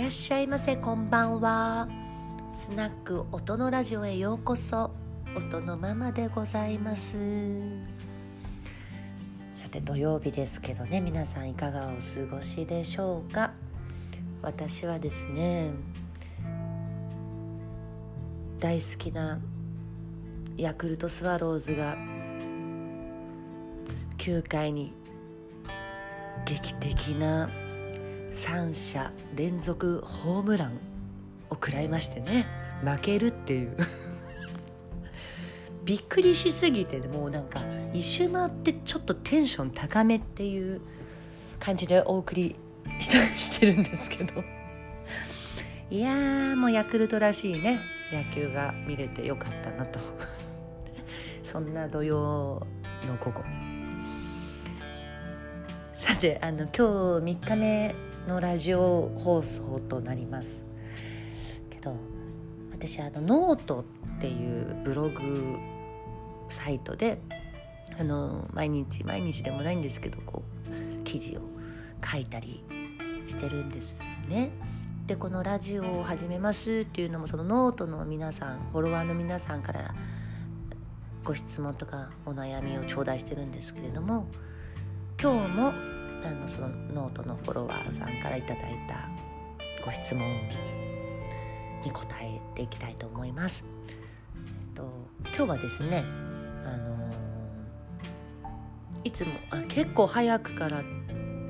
らっしゃいませこんばんは。スナック音のラジオへようこそ音のママでございます。さて土曜日ですけどね皆さんいかがお過ごしでしょうか？私はですね大好きなヤクルトスワローズが9回に劇的な3者連続ホームランを食らいましてね。負けるっていう。びっくりしすぎてもうなんか一周回ってちょっとテンション高めっていう感じでお送りしてるんですけど。いやーもうヤクルトらしいね。野球が見れてよかったなと。そんな土曜の午後。さてあの今日3日目のラジオ放送となりますけど私あのノートっていうブログサイトであの毎日毎日でもないんですけどこう記事を書いたりしてるんですね。でこのラジオを始めますっていうのもそのノートの皆さんフォロワーの皆さんからご質問とかお悩みを頂戴してるんですけれども今日もあのそのノートのフォロワーさんから頂いたご質問に答えていきたいと思います。えっと、今日はですねあのいつもあ結構早くから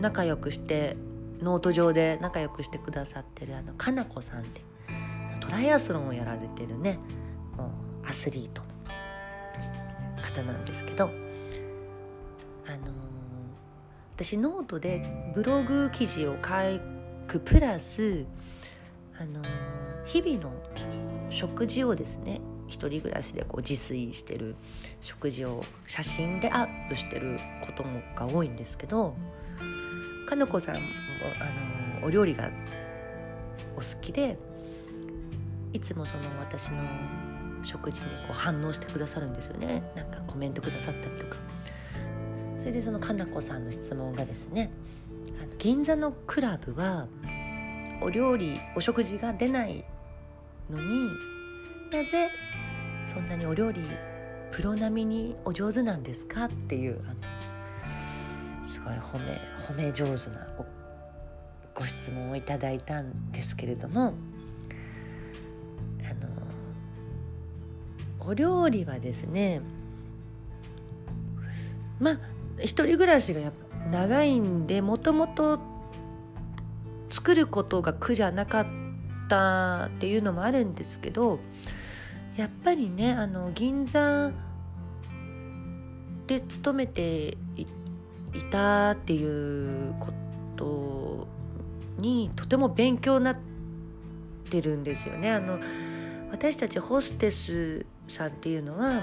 仲良くしてノート上で仲良くしてくださってるあのかなこさんでトライアスロンをやられてるねもうアスリートの方なんですけどあの私ノートでブログ記事を書くプラスあの日々の食事をですね一人暮らしでこう自炊してる食事を写真でアップしてることが多いんですけどかのこさんもあのお料理がお好きでいつもその私の食事にこう反応してくださるんですよね。なんかコメントくださったりとか。それでそのかなこさんの質問がですね銀座のクラブはお料理お食事が出ないのになぜそんなにお料理プロ並みにお上手なんですかっていうあのすごい褒め褒め上手なご質問をいただいたんですけれどもあのお料理はですねまあ一人暮らしがやっぱ長いんでもともと作ることが苦じゃなかったっていうのもあるんですけどやっぱりねあの銀座で勤めていたっていうことにとても勉強になってるんですよね。あの私たちホステスさんっていうのは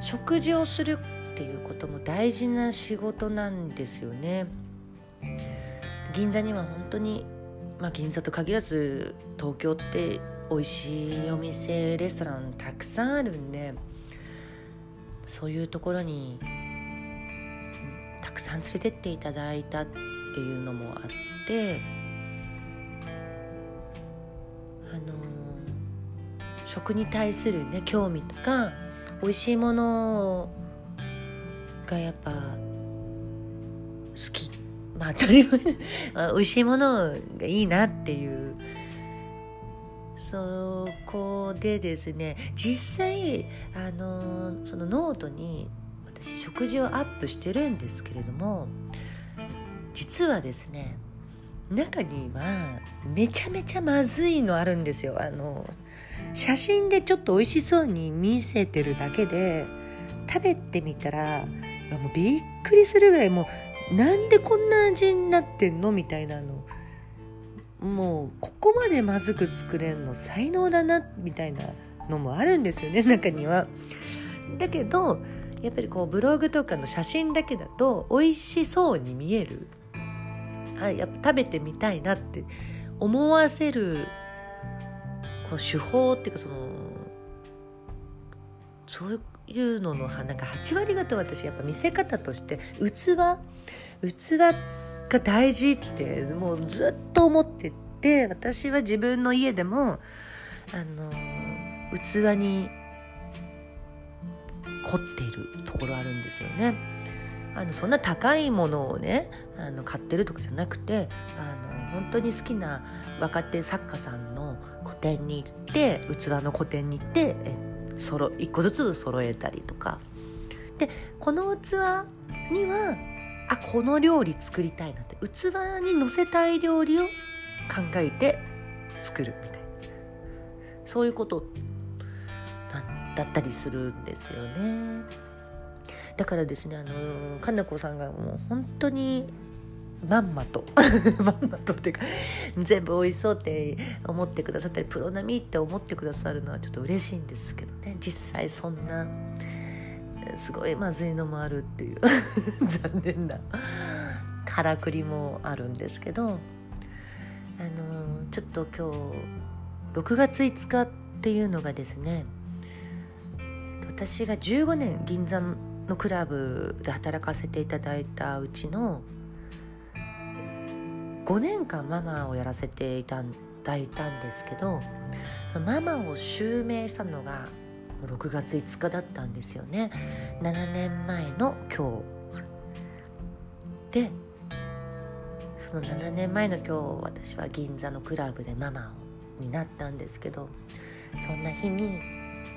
食事をするっていうことも大事な仕事なんですよね。銀座には本当に、まあ、銀座と限らず東京って美味しいお店レストランたくさんあるんでそういうところにたくさん連れてっていただいたっていうのもあってあの食に対するね興味とか美味しいものをがやっぱ好き。まあ当たり前。美味しいものがいいなっていう。そこでですね実際あのそのノートに私食事をアップしてるんですけれども実はですね中にはめちゃめちゃまずいのあるんですよ。あの写真でちょっと美味しそうに見せてるだけで食べてみたらもうびっくりするぐらいもうなんでこんな味になってんの？みたいなの。もうここまでまずく作れんの？才能だな？みたいなのもあるんですよね 中には。だけどやっぱりこうブログとかの写真だけだと美味しそうに見える。あやっぱ食べてみたいなって思わせるこの手法っていうかそのそういういうののなんか8割方私やっぱ見せ方として器器が大事ってもうずっと思ってで私は自分の家でもあの器に凝っているところあるんですよね。あのそんな高いものをねあの買ってるとかじゃなくてあの本当に好きな若手作家さんの個展に行って器の個展に行ってえっそろ1個ずつ揃えたりとかでこの器にはあこの料理作りたいなって器にのせたい料理を考えて作るみたいなそういうことだったりするんですよね。だからですねあのかなこさんがもう本当にまんまと。まんまとっていうか全部美味しそうって思ってくださったりプロ並みって思ってくださるのはちょっと嬉しいんですけどね。実際そんなすごいまずいのもあるっていう 残念なからくりもあるんですけどあのちょっと今日6月5日っていうのがですね私が15年銀座のクラブで働かせていただいたうちの5年間ママをやらせていただいたんですけどママを襲名したのが6月5日だったんですよね。7年前の今日。でその7年前の今日私は銀座のクラブでママになったんですけどそんな日に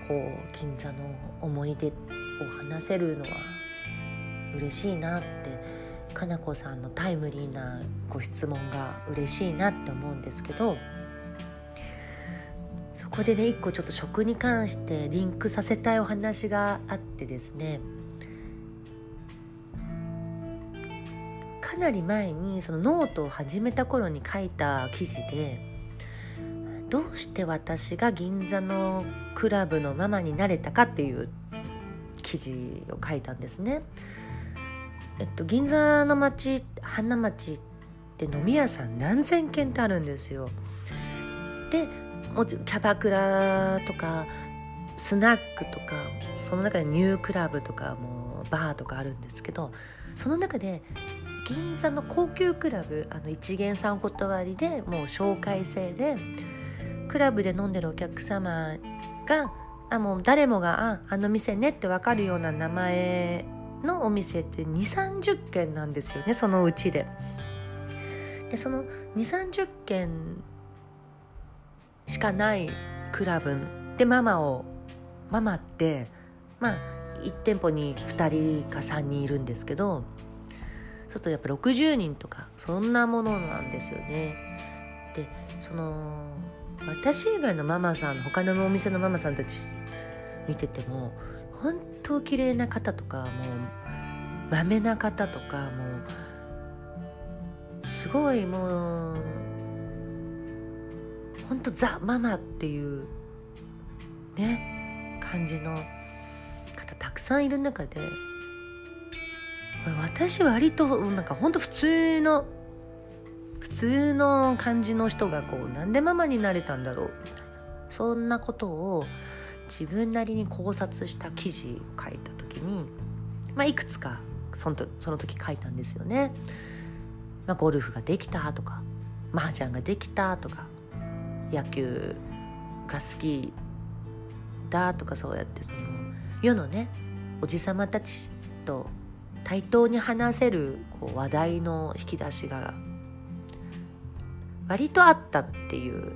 こう銀座の思い出を話せるのは嬉しいなってかなこさんのタイムリーなご質問が嬉しいなって思うんですけどそこでね一個ちょっと食に関してリンクさせたいお話があってですねかなり前にそのノートを始めた頃に書いた記事でどうして私が銀座のクラブのママになれたかっていう記事を書いたんですね。えっと、銀座の町花町って飲み屋さん何千軒ってあるんですよ。でもちろんキャバクラとかスナックとかその中でニュークラブとかもバーとかあるんですけどその中で銀座の高級クラブあの一元さんお断りでもう紹介制でクラブで飲んでるお客様があもう誰もがああの店ねって分かるような名前のお店って2 3 0軒なんですよねそのうちで。でその2 3 0軒しかないクラブでママをママってまあ1店舗に2人か3人いるんですけどそうするとやっぱ60人とかそんなものなんですよね。でその私以外のママさん他のお店のママさんたち見てても本当綺麗な方とかもうまめな方とかもうすごいもう本当ザ・ママっていうね感じの方たくさんいる中で私割となんか本当普通の普通の感じの人がこうなんでママになれたんだろうみたいなそんなことを自分なりに考察した記事を書いた時に、まあ、いくつかそのその時書いたんですよね。まあ、ゴルフができたとか麻雀ができたとか野球が好きだとかそうやってその世のねおじさまたちと対等に話せるこう話題の引き出しが割とあったっていう、ま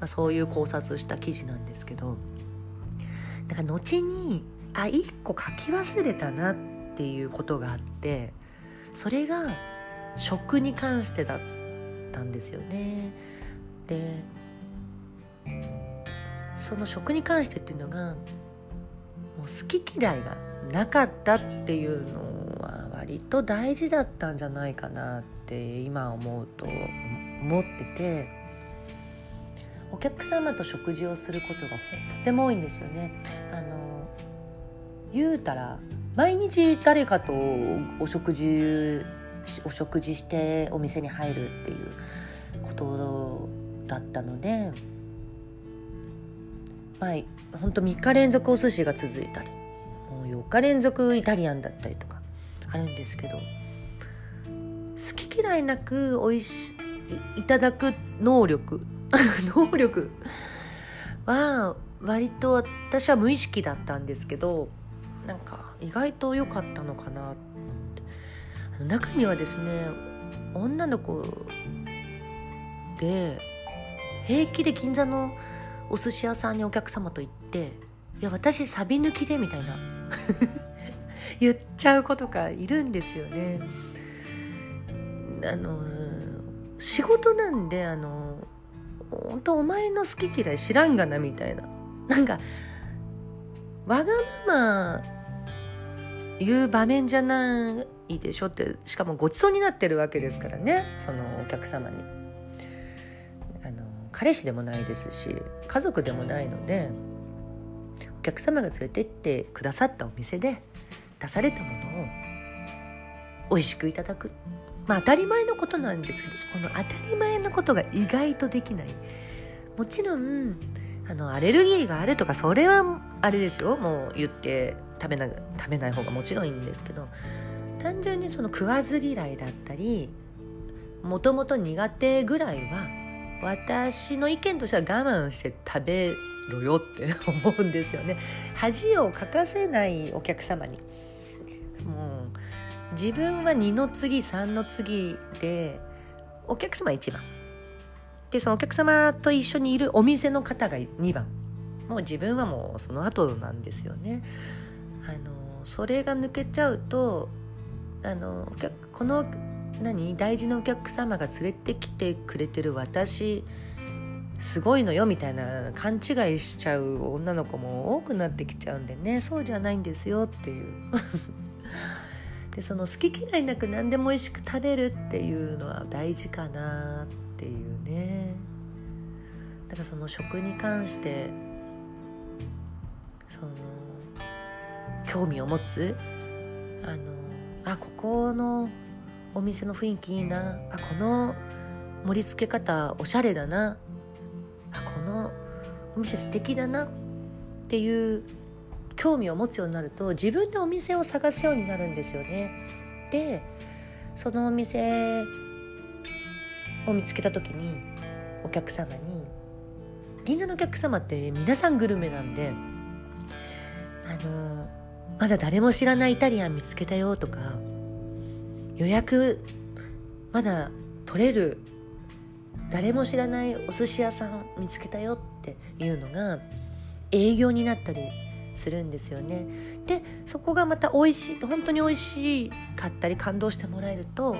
あ、そういう考察した記事なんですけどだか後にあ一個書き忘れたなっていうことがあってそれが食に関してだったんですよね。でその食に関してっていうのがもう好き嫌いがなかったっていうのは割と大事だったんじゃないかなって今思うと思っててお客様と食事をすることがとても多いんですよね。あの言うたら毎日誰かとお食事お食事してお店に入るっていうことだったのでまあ本当3日連続お寿司が続いたりもう4日連続イタリアンだったりとかあるんですけど好き嫌いなく美味しいただく能力 能力は割と私は無意識だったんですけどなんか意外と良かったのかなって中にはですね女の子で平気で銀座のお寿司屋さんにお客様と行って「いや私サビ抜きで」みたいな 言っちゃう子とかいるんですよね。あの仕事なんであの本当お前の好き嫌い知らんがなみたいな。なんかわがまま言う場面じゃないでしょってしかもごちそうになってるわけですからね。そのお客様に。あの彼氏でもないですし家族でもないのでお客様が連れてってくださったお店で出されたものを美味しくいただく。まあ当たり前のことなんですけどこの当たり前のことが意外とできない。もちろんあのアレルギーがあるとかそれはあれですよ。もう言って食べな食べない方がもちろんいいんですけど単純にその食わず嫌いだったりもともと苦手ぐらいは私の意見としては我慢して食べろよって思うんですよね。恥をかかせないお客様に。自分は2の次3の次でお客様1番。でそのお客様と一緒にいるお店の方が2番。もう自分はもうその後なんですよね。あのそれが抜けちゃうとあのこの何？大事なお客様が連れてきてくれてる私すごいのよみたいな勘違いしちゃう女の子も多くなってきちゃうんでね。そうじゃないんですよっていう。でその好き嫌いなく何でも美味しく食べるっていうのは大事かなっていうね。だからその食に関してその興味を持つあのあここのお店の雰囲気いいなあこの盛り付け方おしゃれだなあこのお店素敵だなっていう興味を持つようになると自分でお店を探すようになるんですよね。でそのお店を見つけた時にお客様に銀座のお客様って皆さんグルメなんであのまだ誰も知らないイタリアン見つけたよとか予約まだ取れる誰も知らないお寿司屋さん見つけたよっていうのが営業になったりするんですよね。でそこがまた美味しい本当に美味しかったり感動してもらえると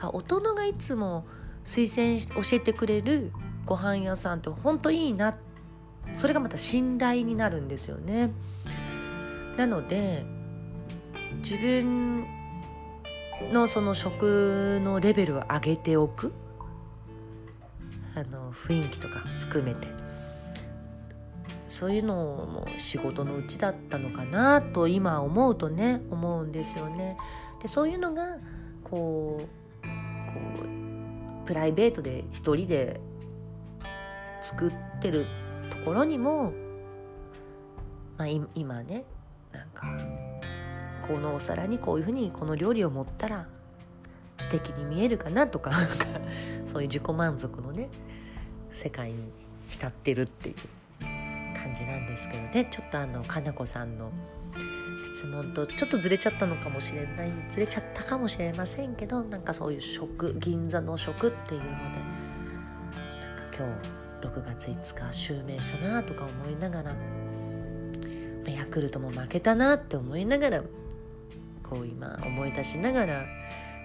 あ大人がいつも推薦し教えてくれるご飯屋さんって本当いいなそれがまた信頼になるんですよね。なので自分のその食のレベルを上げておくあの雰囲気とか含めてそういうのも仕事のうちだったのかなと今思うとね思うんですよね。でそういうのがこうこうプライベートで一人で作ってるところにも、まあ、今ねなんかこのお皿にこういうふうにこの料理を盛ったら素敵に見えるかなとか そういう自己満足のね世界に浸ってるっていう感じなんですけどね。ちょっとあのかなこさんの質問とちょっとずれちゃったのかもしれないずれちゃったかもしれませんけどなんかそういう食銀座の食っていうのでなんか今日6月5日襲名したなとか思いながらヤクルトも負けたなって思いながらこう今思い出しながら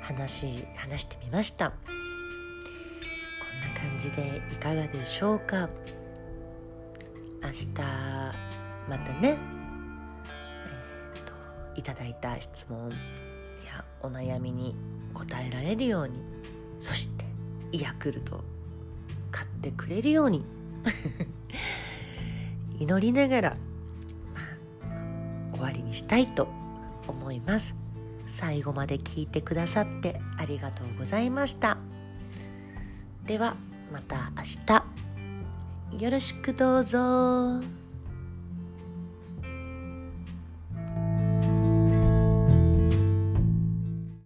話話してみました。こんな感じでいかがでしょうか？明日またねえー、といただいた質問やお悩みに答えられるようにそしてヤクルト買ってくれるように 祈りながら、終わりにしたいと思います。最後まで聞いてくださってありがとうございました。ではまた明日。よろしくどうぞ。